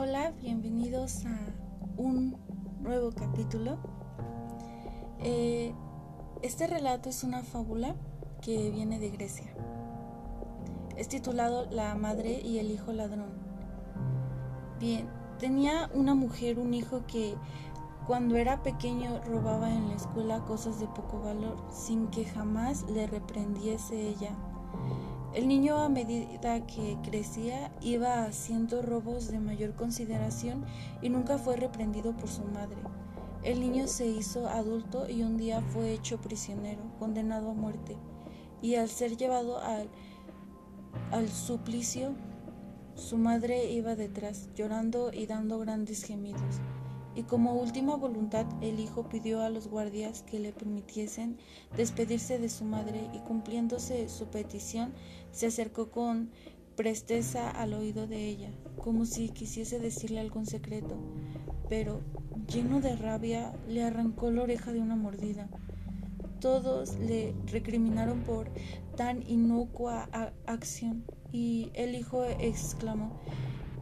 Hola, bienvenidos a un nuevo capítulo. Eh, este relato es una fábula que viene de Grecia. Es titulado La madre y el hijo ladrón. Bien, tenía una mujer un hijo que cuando era pequeño robaba en la escuela cosas de poco valor sin que jamás le reprendiese ella. El niño a medida que crecía iba haciendo robos de mayor consideración y nunca fue reprendido por su madre. El niño se hizo adulto y un día fue hecho prisionero, condenado a muerte, y al ser llevado al, al suplicio, su madre iba detrás, llorando y dando grandes gemidos y como última voluntad el hijo pidió a los guardias que le permitiesen despedirse de su madre y cumpliéndose su petición se acercó con presteza al oído de ella, como si quisiese decirle algún secreto, pero lleno de rabia le arrancó la oreja de una mordida. Todos le recriminaron por tan inocua acción y el hijo exclamó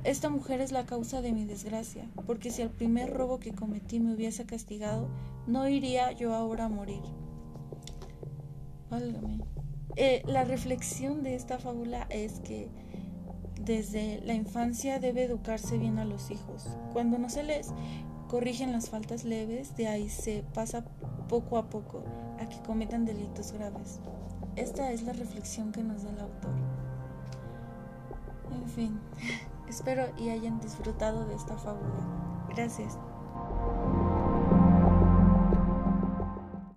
esta mujer es la causa de mi desgracia, porque si al primer robo que cometí me hubiese castigado, no iría yo ahora a morir. Válgame. Eh, la reflexión de esta fábula es que desde la infancia debe educarse bien a los hijos. Cuando no se les corrigen las faltas leves, de ahí se pasa poco a poco a que cometan delitos graves. Esta es la reflexión que nos da el autor. En fin. Espero y hayan disfrutado de esta fábula. Gracias.